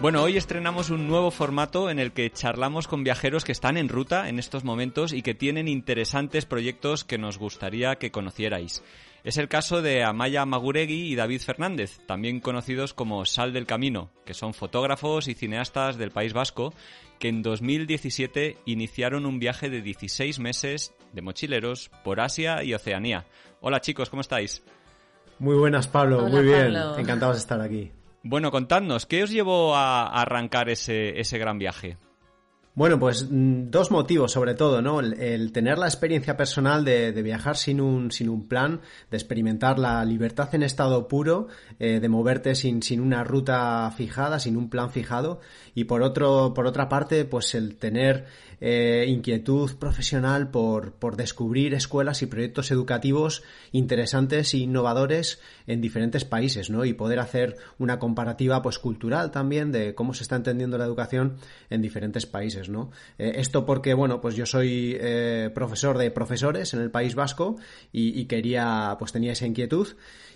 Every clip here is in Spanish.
Bueno, hoy estrenamos un nuevo formato en el que charlamos con viajeros que están en ruta en estos momentos y que tienen interesantes proyectos que nos gustaría que conocierais. Es el caso de Amaya Maguregui y David Fernández, también conocidos como Sal del Camino, que son fotógrafos y cineastas del País Vasco, que en 2017 iniciaron un viaje de 16 meses de mochileros por Asia y Oceanía. Hola chicos, ¿cómo estáis? Muy buenas, Pablo, muy bien. Encantados de estar aquí. Bueno, contadnos, ¿qué os llevó a arrancar ese, ese gran viaje? Bueno, pues mm, dos motivos sobre todo, ¿no? El, tener la experiencia personal de, viajar sin un, sin un plan, de experimentar la libertad en estado puro, eh, de moverte sin, sin una ruta fijada, sin un plan fijado, y por otro, por otra parte, pues el tener eh, inquietud profesional por, por descubrir escuelas y proyectos educativos interesantes e innovadores en diferentes países, ¿no? Y poder hacer una comparativa pues cultural también de cómo se está entendiendo la educación en diferentes países, ¿no? Eh, esto porque, bueno, pues yo soy eh, profesor de profesores en el País Vasco y, y quería, pues tenía esa inquietud.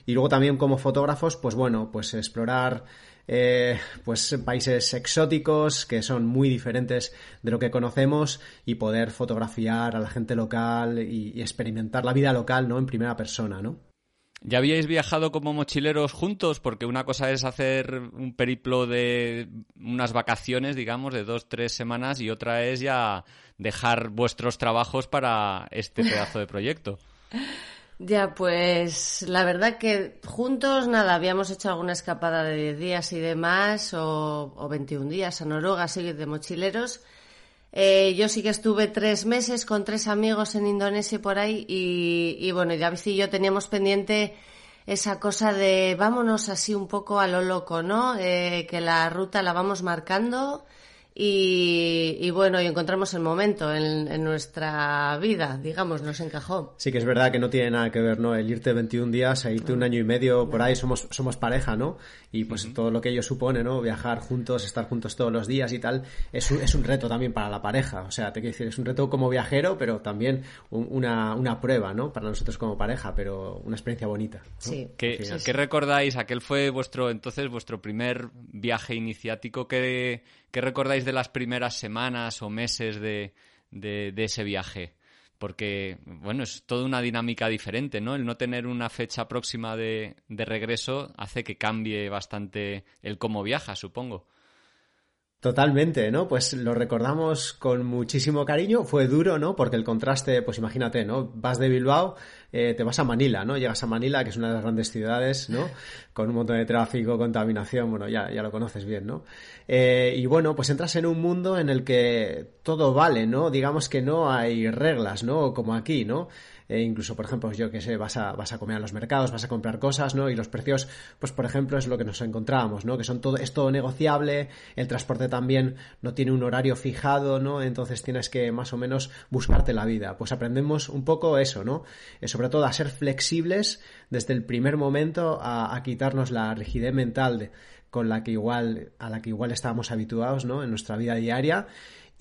Y luego también como fotógrafos, pues bueno, pues explorar eh, pues países exóticos que son muy diferentes de lo que conocemos y poder fotografiar a la gente local y, experimentar la vida local no en primera persona no ¿Ya habíais viajado como mochileros juntos? Porque una cosa es hacer un periplo de unas vacaciones, digamos, de dos, tres semanas, y otra es ya dejar vuestros trabajos para este pedazo de proyecto. Ya, pues la verdad que juntos, nada, habíamos hecho alguna escapada de 10 días y demás, o, o 21 días a Noruega, así de mochileros. Eh, yo sí que estuve tres meses con tres amigos en Indonesia y por ahí, y, y bueno, David y yo teníamos pendiente esa cosa de vámonos así un poco a lo loco, ¿no? Eh, que la ruta la vamos marcando y, bueno, y encontramos el momento en, nuestra vida, digamos, nos encajó. Sí que es verdad que no tiene nada que ver, ¿no? El irte 21 días, a irte un año y medio por ahí, somos, somos pareja, ¿no? Y pues todo lo que ello supone, ¿no? Viajar juntos, estar juntos todos los días y tal, es un, es un reto también para la pareja. O sea, te quiero decir, es un reto como viajero, pero también una, una prueba, ¿no? Para nosotros como pareja, pero una experiencia bonita. Sí. ¿Qué, ¿Qué recordáis? Aquel fue vuestro, entonces, vuestro primer viaje iniciático que ¿Qué recordáis de las primeras semanas o meses de, ese viaje? Porque, bueno, es toda una dinámica diferente, ¿no? El no tener una fecha próxima de, de regreso hace que cambie bastante el cómo viaja, supongo. Totalmente, ¿no? Pues lo recordamos con muchísimo cariño. Fue duro, ¿no? Porque el contraste, pues imagínate, ¿no? Vas de Bilbao, eh, te vas a Manila, ¿no? Llegas a Manila, que es una de las grandes ciudades, ¿no? Con un montón de tráfico, contaminación, bueno, ya, ya lo conoces bien, ¿no? Eh, y bueno, pues entras en un mundo en el que todo vale, ¿no? Digamos que no hay reglas, ¿no? Como aquí, ¿no? E incluso, por ejemplo, yo que sé, vas a, vas a comer a los mercados, vas a comprar cosas, ¿no? Y los precios, pues por ejemplo, es lo que nos encontramos, ¿no? Que son todo, es todo negociable, el transporte también no tiene un horario fijado, ¿no? Entonces tienes que más o menos buscarte la vida. Pues aprendemos un poco eso, ¿no? Eh, sobre todo a ser flexibles desde el primer momento, a, quitarnos la rigidez mental con la que igual, a la que igual estábamos habituados, ¿no? En nuestra vida diaria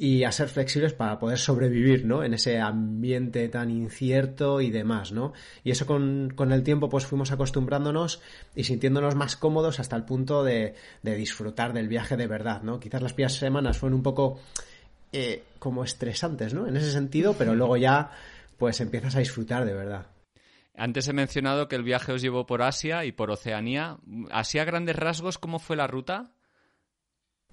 y a ser flexibles para poder sobrevivir, ¿no? En ese ambiente tan incierto y demás, ¿no? Y eso con, con el tiempo pues fuimos acostumbrándonos y sintiéndonos más cómodos hasta el punto de, de disfrutar del viaje de verdad, ¿no? Quizás las primeras semanas fueron un poco eh, como estresantes, ¿no? En ese sentido, pero luego ya pues empiezas a disfrutar de verdad. Antes he mencionado que el viaje os llevó por Asia y por Oceanía. ¿Así a grandes rasgos cómo fue la ruta?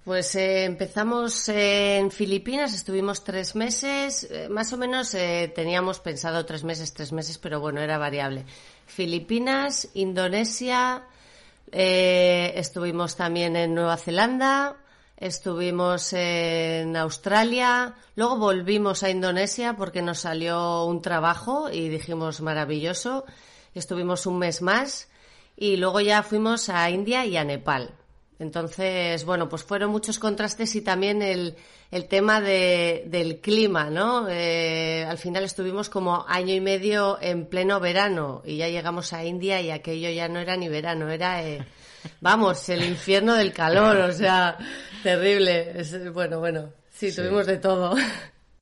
Pues eh, empezamos en Filipinas, estuvimos tres meses, eh, más o menos eh, teníamos pensado tres meses, tres meses, pero bueno, era variable. Filipinas, Indonesia, estuvimos también en Nueva Zelanda, estuvimos en Australia, luego volvimos a Indonesia porque nos salió un trabajo y dijimos maravilloso, estuvimos un mes más y luego ya fuimos a India y a Nepal. Entonces, bueno, pues fueron muchos contrastes y también el, el tema de, del clima, ¿no? Eh, al final estuvimos como año y medio en pleno verano y ya llegamos a India y aquello ya no era ni verano, era, eh, vamos, el infierno del calor, o sea, terrible. bueno, bueno, sí, tuvimos de todo.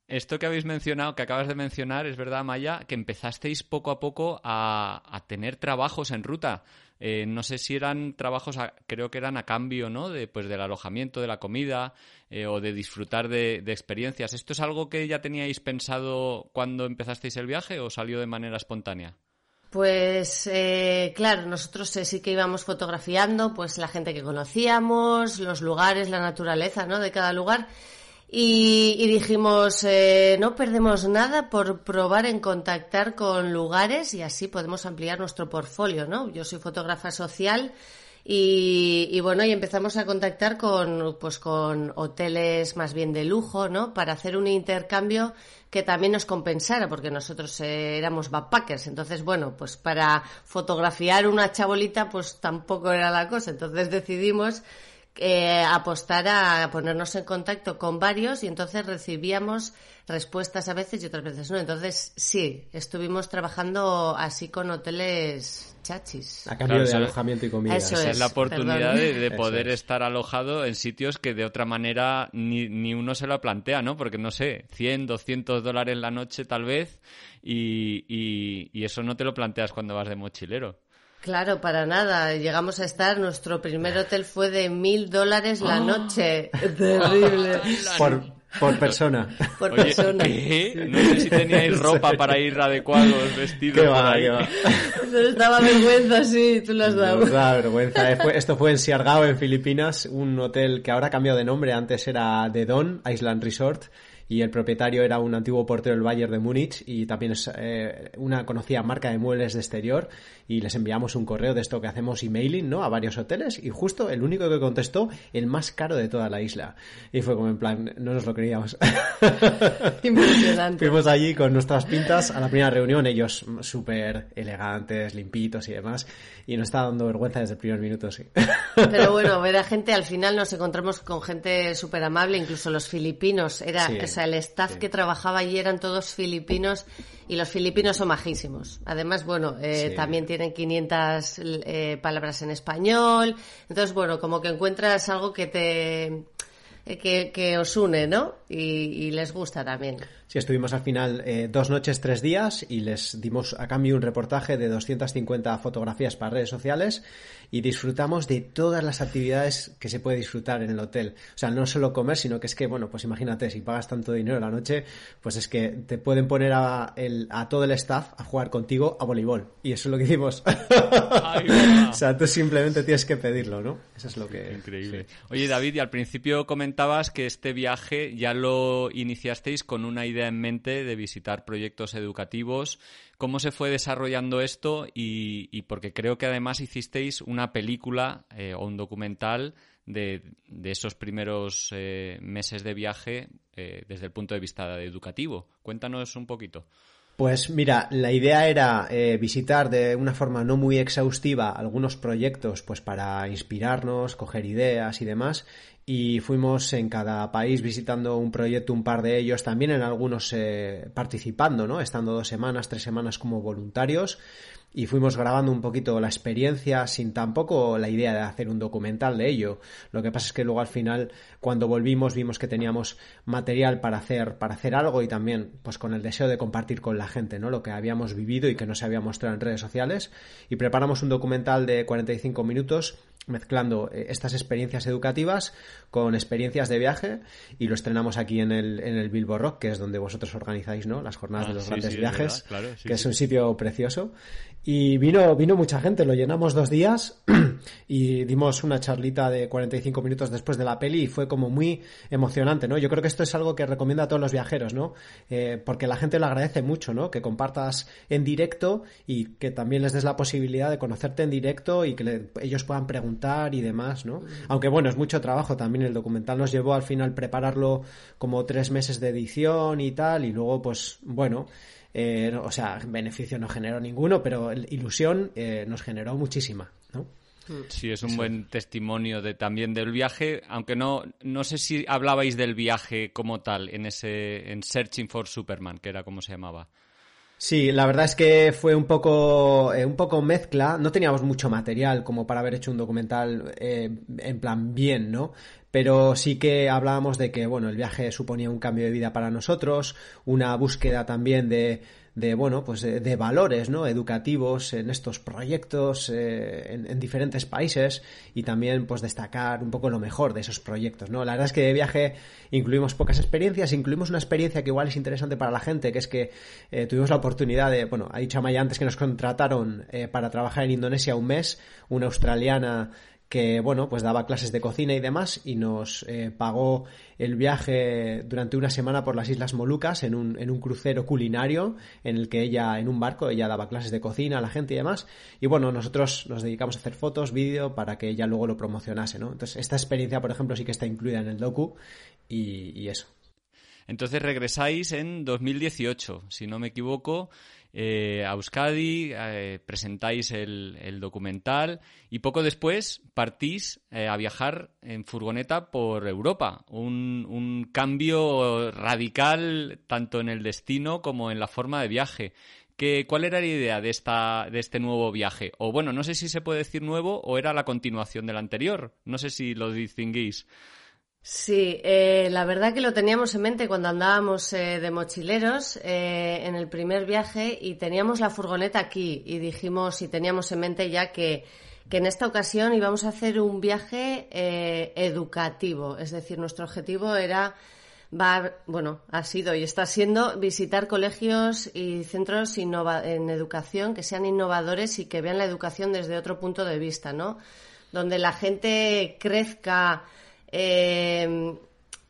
Esto que habéis mencionado, que acabas de mencionar, es verdad, Maya, que empezasteis poco a poco a, a tener trabajos en ruta. Eh, no sé si eran trabajos, creo que eran a cambio, ¿no? De, pues, del alojamiento, de la comida eh, o de disfrutar de, experiencias. ¿Esto es algo que ya teníais pensado cuando empezasteis el viaje o salió de manera espontánea? Pues eh, claro, nosotros sí que íbamos fotografiando, pues la gente que conocíamos, los lugares, la naturaleza, ¿no? De cada lugar y, dijimos, eh, no perdemos nada por probar en contactar con lugares y así podemos ampliar nuestro portfolio, ¿no? Yo soy fotógrafa social y, bueno, y empezamos a contactar con, pues con hoteles más bien de lujo, ¿no? Para hacer un intercambio que también nos compensara, porque nosotros eh, éramos backpackers. Entonces, bueno, pues para fotografiar una chabolita, pues tampoco era la cosa. Entonces decidimos eh, apostar a ponernos en contacto con varios y entonces recibíamos respuestas a veces y otras veces no. Entonces, sí, estuvimos trabajando así con hoteles chachis. A cambio de alojamiento y comida. Eso es, la oportunidad de, poder estar alojado en sitios que de otra manera ni, ni, uno se lo plantea, ¿no? Porque no sé, 100, 200 dólares la noche tal vez y, y eso no te lo planteas cuando vas de mochilero. Claro, para nada. Llegamos a estar, nuestro primer hotel fue de mil dólares la ah. noche. Terrible. Por, persona. Por persona. No sé si teníais ropa para ir adecuados, vestidos. Qué va, qué va. Nos daba vergüenza, sí, tú lo has dado. Nos da vergüenza. Eh, esto fue en Siargao, en Filipinas, un hotel que ahora ha cambiado de nombre. Antes era The Don Island Resort y el propietario era un antiguo portero del Bayern de Múnich y también es eh, una conocida marca de muebles de exterior y les enviamos un correo de esto que hacemos emailing, ¿no? A varios hoteles y justo el único que contestó, el más caro de toda la isla. Y fue como en plan, no nos lo creíamos. Impresionante. Fuimos allí con nuestras pintas a la primera reunión, ellos súper elegantes, limpitos y demás, y nos estaba dando vergüenza desde el primer minuto, sí. Pero bueno, ver a gente, al final nos encontramos con gente súper amable, incluso los filipinos, era, el staff que trabajaba allí eran todos filipinos y los filipinos son majísimos. Además, bueno, eh, también tienen 500 eh, palabras en español. Entonces, bueno, como que encuentras algo que te eh, que, os une, ¿no? Y, les gusta también. Sí, estuvimos al final eh, dos noches, tres días y les dimos a cambio un reportaje de 250 fotografías para redes sociales y disfrutamos de todas las actividades que se puede disfrutar en el hotel. O sea, no solo comer, sino que es que, bueno, pues imagínate, si pagas tanto dinero la noche, pues es que te pueden poner a, el, a todo el staff a jugar contigo a voleibol. Y eso es lo que hicimos. o sea, tú simplemente tienes que pedirlo, ¿no? Eso es lo que... Increíble. Oye, David, y al principio comentabas que este viaje ya lo iniciasteis con una idea en mente de visitar proyectos educativos ¿Cómo se fue desarrollando esto? Y, porque creo que además hicisteis una película eh, o un documental de, esos primeros eh, meses de viaje eh, desde el punto de vista educativo. Cuéntanos un poquito. Pues mira, la idea era visitar de una forma no muy exhaustiva algunos proyectos, pues para inspirarnos, coger ideas y demás, y fuimos en cada país visitando un proyecto, un par de ellos, también en algunos eh, participando, ¿no? Estando dos semanas, tres semanas como voluntarios y fuimos grabando un poquito la experiencia sin tampoco la idea de hacer un documental de ello. Lo que pasa es que luego al final cuando volvimos vimos que teníamos material para hacer para hacer algo y también pues con el deseo de compartir con la gente, ¿no? Lo que habíamos vivido y que no se había mostrado en redes sociales y preparamos un documental de 45 minutos mezclando eh, estas experiencias educativas con experiencias de viaje y lo estrenamos aquí en el, en el Bilbo Rock, que es donde vosotros organizáis ¿no? las jornadas de ah, los grandes viajes, que es un sitio precioso. Y vino, vino mucha gente, lo llenamos dos días y dimos una charlita de 45 minutos después de la peli y fue como muy emocionante, ¿no? Yo creo que esto es algo que recomiendo a todos los viajeros, ¿no? Eh, porque la gente lo agradece mucho, ¿no? Que compartas en directo y que también les des la posibilidad de conocerte en directo y que ellos puedan preguntar y demás, ¿no? Aunque bueno, es mucho trabajo también el documental nos llevó al final prepararlo como tres meses de edición y tal y luego pues bueno eh, o sea, beneficio no generó ninguno, pero ilusión eh, nos generó muchísima, ¿no? Sí, es un buen testimonio de, también del viaje, aunque no, no sé si hablabais del viaje como tal en ese en Searching for Superman, que era como se llamaba. Sí, la verdad es que fue un poco, eh, un poco mezcla. No teníamos mucho material como para haber hecho un documental eh, en plan bien, ¿no? Pero sí que hablábamos de que, bueno, el viaje suponía un cambio de vida para nosotros, una búsqueda también de, de bueno, pues de, valores, ¿no? Educativos en estos proyectos eh, en, diferentes países y también, pues destacar un poco lo mejor de esos proyectos, ¿no? La verdad es que de viaje incluimos pocas experiencias, incluimos una experiencia que igual es interesante para la gente, que es que eh, tuvimos la oportunidad de, bueno, ha dicho Amaya antes que nos contrataron eh, para trabajar en Indonesia un mes, una australiana que bueno, pues daba clases de cocina y demás y nos eh, pagó el viaje durante una semana por las Islas Molucas en un, en un crucero culinario en el que ella, en un barco, ella daba clases de cocina a la gente y demás. Y bueno, nosotros nos dedicamos a hacer fotos, vídeo para que ella luego lo promocionase, ¿no? Entonces, esta experiencia, por ejemplo, sí que está incluida en el docu y, y eso. Entonces regresáis en 2018, si no me equivoco, eh, a Euskadi, eh, presentáis el, documental y poco después partís eh, a viajar en furgoneta por Europa. Un, cambio radical tanto en el destino como en la forma de viaje. ¿Cuál era la idea de, esta, de este nuevo viaje? O bueno, no sé si se puede decir nuevo o era la continuación del anterior. No sé si lo distinguís. Sí, eh, la verdad que lo teníamos en mente cuando andábamos eh, de mochileros eh, en el primer viaje y teníamos la furgoneta aquí y dijimos y teníamos en mente ya que, que en esta ocasión íbamos a hacer un viaje educativo, es decir, nuestro objetivo era bueno, ha sido y está siendo visitar colegios y centros en educación que sean innovadores y que vean la educación desde otro punto de vista, ¿no? Donde la gente crezca eh,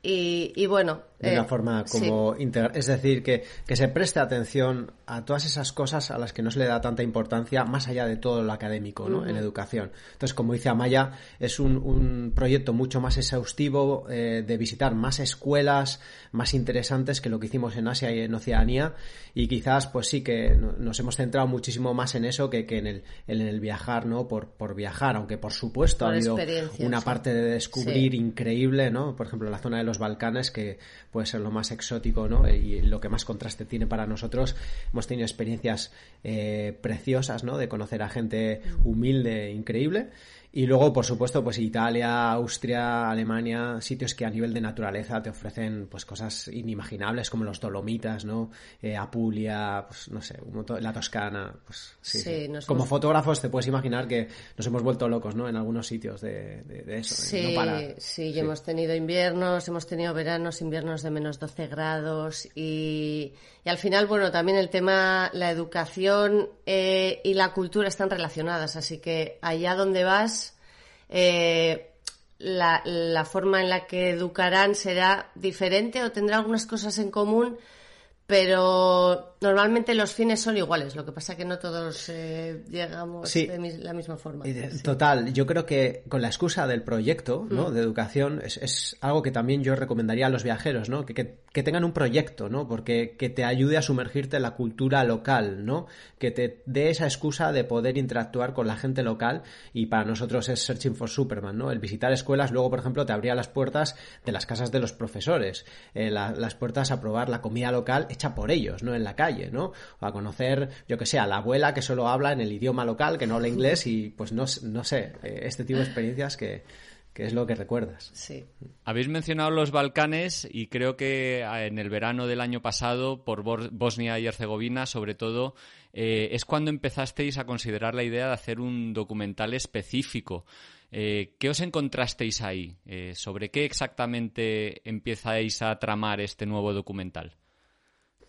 y, bueno. De una eh, forma como integral. Es decir, que, que, se preste atención a todas esas cosas a las que no se le da tanta importancia, más allá de todo lo académico, ¿no? En educación. Entonces, como dice Amaya, es un, un proyecto mucho más exhaustivo eh, de visitar más escuelas, más interesantes que lo que hicimos en Asia y en Oceanía. Y quizás, pues sí que nos hemos centrado muchísimo más en eso que, que en, el, en el viajar, ¿no? Por, por viajar, aunque por supuesto ha habido una parte de descubrir increíble, ¿no? Por ejemplo, la zona de los Balcanes, que puede ser lo más exótico ¿no? y lo que más contraste tiene para nosotros. Hemos tenido experiencias eh, preciosas ¿no? de conocer a gente humilde, increíble. Y luego, por supuesto, pues Italia, Austria, Alemania, sitios que a nivel de naturaleza te ofrecen pues cosas inimaginables como los Dolomitas, ¿no? Eh, Apulia, pues no sé, la Toscana, pues sí. Como fotógrafos te puedes imaginar que nos hemos vuelto locos, ¿no? En algunos sitios de, eso. Sí, sí, y hemos tenido inviernos, hemos tenido veranos, inviernos de menos 12 grados y, y al final, bueno, también el tema, la educación eh, y la cultura están relacionadas, así que allá donde vas eh, la, la, forma en la que educarán será diferente o tendrá algunas cosas en común, pero normalmente los fines son iguales, lo que pasa que no todos eh, llegamos de la misma forma. Total, yo creo que con la excusa del proyecto ¿no? Mm. de educación es, es, algo que también yo recomendaría a los viajeros, ¿no? que, que, que, tengan un proyecto, ¿no? porque que te ayude a sumergirte en la cultura local, ¿no? que te dé esa excusa de poder interactuar con la gente local y para nosotros es Searching for Superman, ¿no? el visitar escuelas luego, por ejemplo, te abría las puertas de las casas de los profesores, eh, las puertas a probar la comida local hecha por ellos, ¿no? en la calle ¿no? O a conocer, yo que sé, a la abuela que solo habla en el idioma local, que no habla inglés y pues no, no sé, eh, este tipo de experiencias que, es lo que recuerdas. Sí. Habéis mencionado los Balcanes y creo que ah, en el verano del año pasado, por Bosnia y Herzegovina, sobre todo, eh, es cuando empezasteis a considerar la idea de hacer un documental específico. Eh, ¿Qué os encontrasteis ahí? ¿Sobre qué exactamente empezáis a tramar este nuevo documental?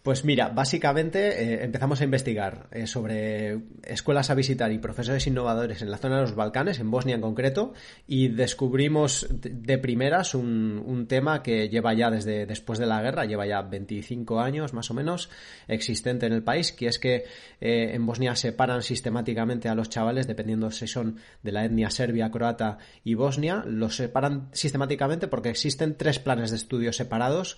Pues mira, básicamente eh, empezamos a investigar eh, sobre escuelas a visitar y profesores innovadores en la zona de los Balcanes, en Bosnia en concreto, y descubrimos de, primeras un, tema que lleva ya desde después de la guerra, lleva ya 25 años más o menos existente en el país, que es que eh, en Bosnia separan sistemáticamente a los chavales, dependiendo si son de la etnia serbia, croata y bosnia, los separan sistemáticamente porque existen tres planes de estudio separados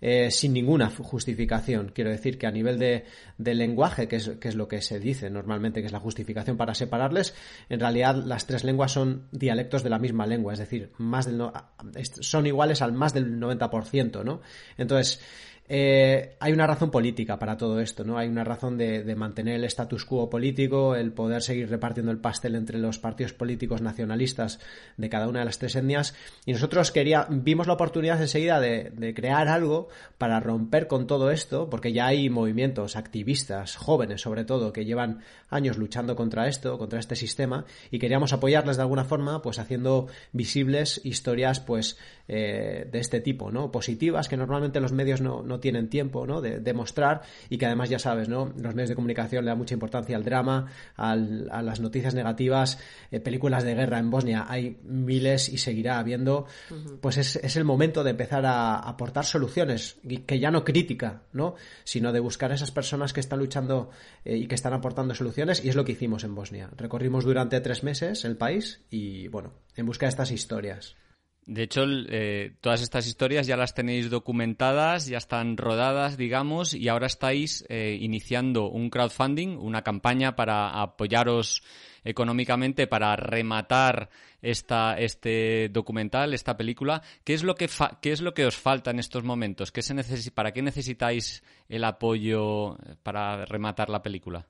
eh, sin ninguna justificación. Quiero decir que a nivel de, lenguaje, que es, que es, lo que se dice normalmente, que es la justificación para separarles, en realidad las tres lenguas son dialectos de la misma lengua, es decir, más del son iguales al más del 90%, ¿no? Entonces, eh, hay una razón política para todo esto, ¿no? Hay una razón de, mantener el status quo político, el poder seguir repartiendo el pastel entre los partidos políticos nacionalistas de cada una de las tres etnias. Y nosotros quería, vimos la oportunidad enseguida de, de crear algo para romper con todo esto, porque ya hay movimientos activistas, jóvenes sobre todo, que llevan años luchando contra esto, contra este sistema, y queríamos apoyarles de alguna forma, pues haciendo visibles historias, pues, eh, de este tipo, ¿no? Positivas, que normalmente los medios no, no tienen tiempo ¿no? de, demostrar mostrar y que además ya sabes, ¿no? los medios de comunicación le dan mucha importancia al drama, a las noticias negativas, eh, películas de guerra en Bosnia, hay miles y seguirá habiendo, pues es, el momento de empezar a aportar soluciones, que ya no crítica, ¿no? sino de buscar a esas personas que están luchando eh, y que están aportando soluciones y es lo que hicimos en Bosnia. Recorrimos durante tres meses el país y bueno, en busca de estas historias. De hecho, eh, todas estas historias ya las tenéis documentadas, ya están rodadas, digamos, y ahora estáis eh, iniciando un crowdfunding, una campaña para apoyaros económicamente para rematar esta, este documental, esta película. ¿Qué es lo que, qué es lo que os falta en estos momentos? ¿Qué se ¿Para qué necesitáis el apoyo para rematar la película?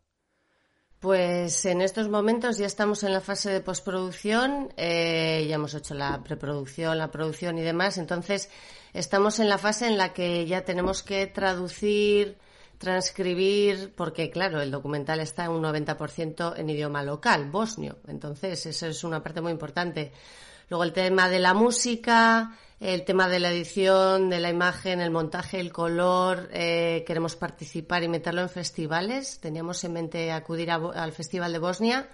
Pues en estos momentos ya estamos en la fase de postproducción, eh, ya hemos hecho la preproducción, la producción y demás, entonces estamos en la fase en la que ya tenemos que traducir, transcribir, porque claro, el documental está un 90% en idioma local, bosnio, entonces eso es una parte muy importante. Luego el tema de la música, el tema de la edición, de la imagen, el montaje, el color. Eh, queremos participar y meterlo en festivales. Teníamos en mente acudir al Festival de Bosnia,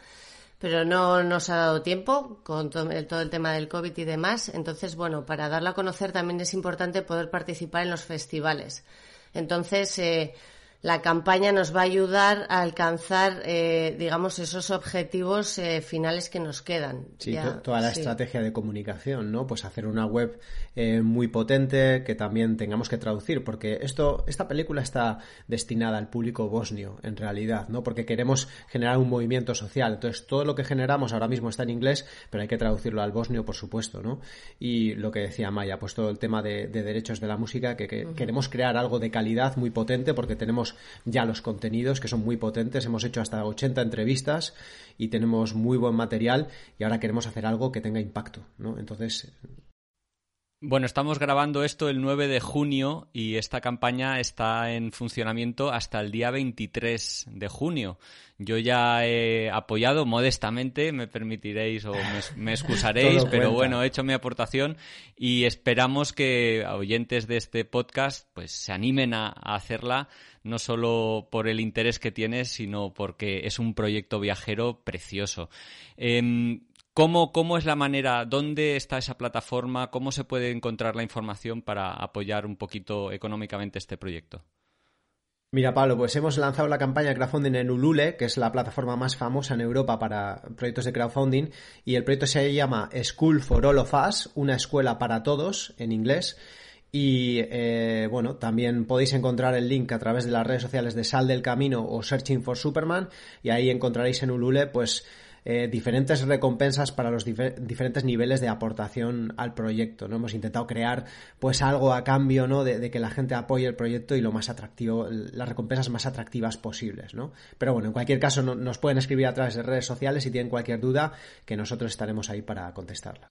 pero no nos ha dado tiempo con todo el, todo el tema del COVID y demás. Entonces, bueno, para darlo a conocer también es importante poder participar en los festivales. Entonces, eh, la campaña nos va a ayudar a alcanzar, eh, digamos, esos objetivos eh, finales que nos quedan. Sí, toda la estrategia de comunicación, ¿no? Pues hacer una web eh, muy potente que también tengamos que traducir, porque esto, esta película está destinada al público bosnio, en realidad, ¿no? Porque queremos generar un movimiento social. Entonces, todo lo que generamos ahora mismo está en inglés, pero hay que traducirlo al bosnio, por supuesto, ¿no? Y lo que decía Maya, pues todo el tema de, derechos de la música, que, queremos crear algo de calidad muy potente, porque tenemos ya los contenidos que son muy potentes. Hemos hecho hasta 80 entrevistas y tenemos muy buen material y ahora queremos hacer algo que tenga impacto, ¿no? Entonces, bueno, estamos grabando esto el 9 de junio y esta campaña está en funcionamiento hasta el día 23 de junio. Yo ya he apoyado modestamente, me permitiréis o me, excusaréis, pero bueno, he hecho mi aportación y esperamos que oyentes de este podcast pues se animen a, hacerla no solo por el interés que tiene, sino porque es un proyecto viajero precioso. Em, ¿Cómo, ¿Cómo es la manera? ¿Dónde está esa plataforma? ¿Cómo se puede encontrar la información para apoyar un poquito económicamente este proyecto? Mira, Pablo, pues hemos lanzado la campaña de crowdfunding en Ulule, que es la plataforma más famosa en Europa para proyectos de crowdfunding, y el proyecto se llama School for All of Us, una escuela para todos en inglés. Y eh, bueno, también podéis encontrar el link a través de las redes sociales de Sal del Camino o Searching for Superman, y ahí encontraréis en Ulule, pues eh, diferentes recompensas para los diferentes niveles de aportación al proyecto. ¿no? Hemos intentado crear pues algo a cambio ¿no? de, que la gente apoye el proyecto y lo más atractivo, las recompensas más atractivas posibles. ¿no? Pero bueno, en cualquier caso nos pueden escribir a través de redes sociales si tienen cualquier duda que nosotros estaremos ahí para contestarla.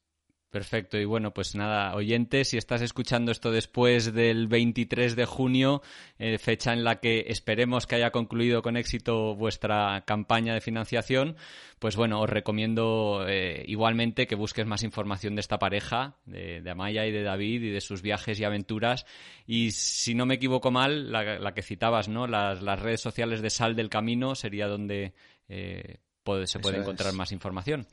Perfecto. Y bueno, pues nada, oyentes, si estás escuchando esto después del 23 de junio, eh, fecha en la que esperemos que haya concluido con éxito vuestra campaña de financiación, pues bueno, os recomiendo eh, igualmente que busques más información de esta pareja, de, Amaya y de David y de sus viajes y aventuras. Y si no me equivoco mal, la, que citabas, ¿no? Las, redes sociales de Sal del Camino sería donde eh, se puede encontrar más información.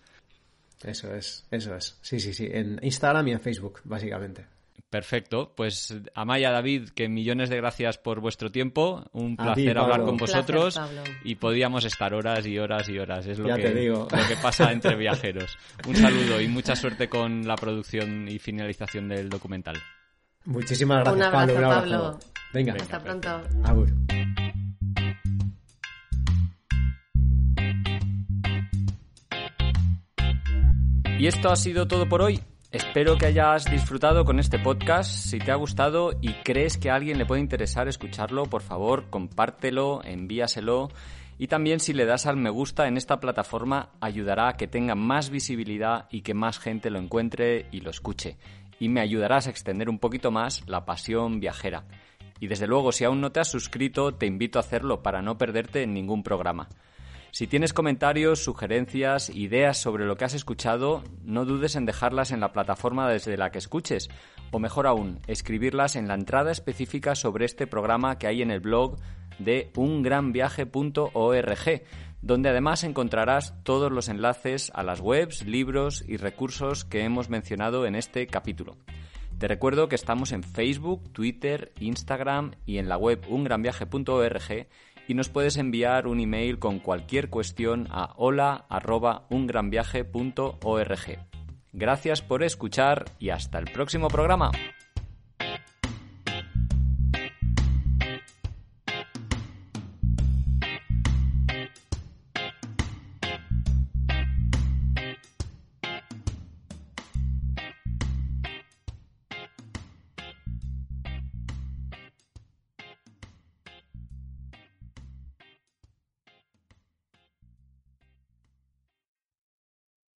Eso es, eso es. Sí, sí, sí. En Instagram y en Facebook, básicamente. Perfecto. Pues Amaya, David, que millones de gracias por vuestro tiempo. Un placer hablar con vosotros. y podíamos estar horas y horas y horas. Es lo, que, lo que pasa entre viajeros. Un saludo y mucha suerte con la producción y finalización del documental. Muchísimas gracias, Un abrazo, Pablo. Un Pablo. Venga. Hasta pronto. Agur. Y esto ha sido todo por hoy. Espero que hayas disfrutado con este podcast. Si te ha gustado y crees que a alguien le puede interesar escucharlo, por favor, compártelo, envíaselo. Y también si le das al me gusta en esta plataforma ayudará a que tenga más visibilidad y que más gente lo encuentre y lo escuche. Y me ayudarás a extender un poquito más la pasión viajera. Y desde luego, si aún no te has suscrito, te invito a hacerlo para no perderte ningún programa. Si tienes comentarios, sugerencias, ideas sobre lo que has escuchado, no dudes en dejarlas en la plataforma desde la que escuches, o mejor aún, escribirlas en la entrada específica sobre este programa que hay en el blog de ungranviaje.org, donde además encontrarás todos los enlaces a las webs, libros y recursos que hemos mencionado en este capítulo. Te recuerdo que estamos en Facebook, Twitter, Instagram y en la web ungranviaje.org y nos puedes enviar un email con cualquier cuestión a hola@ungranviaje.org. Gracias por escuchar y hasta el próximo programa.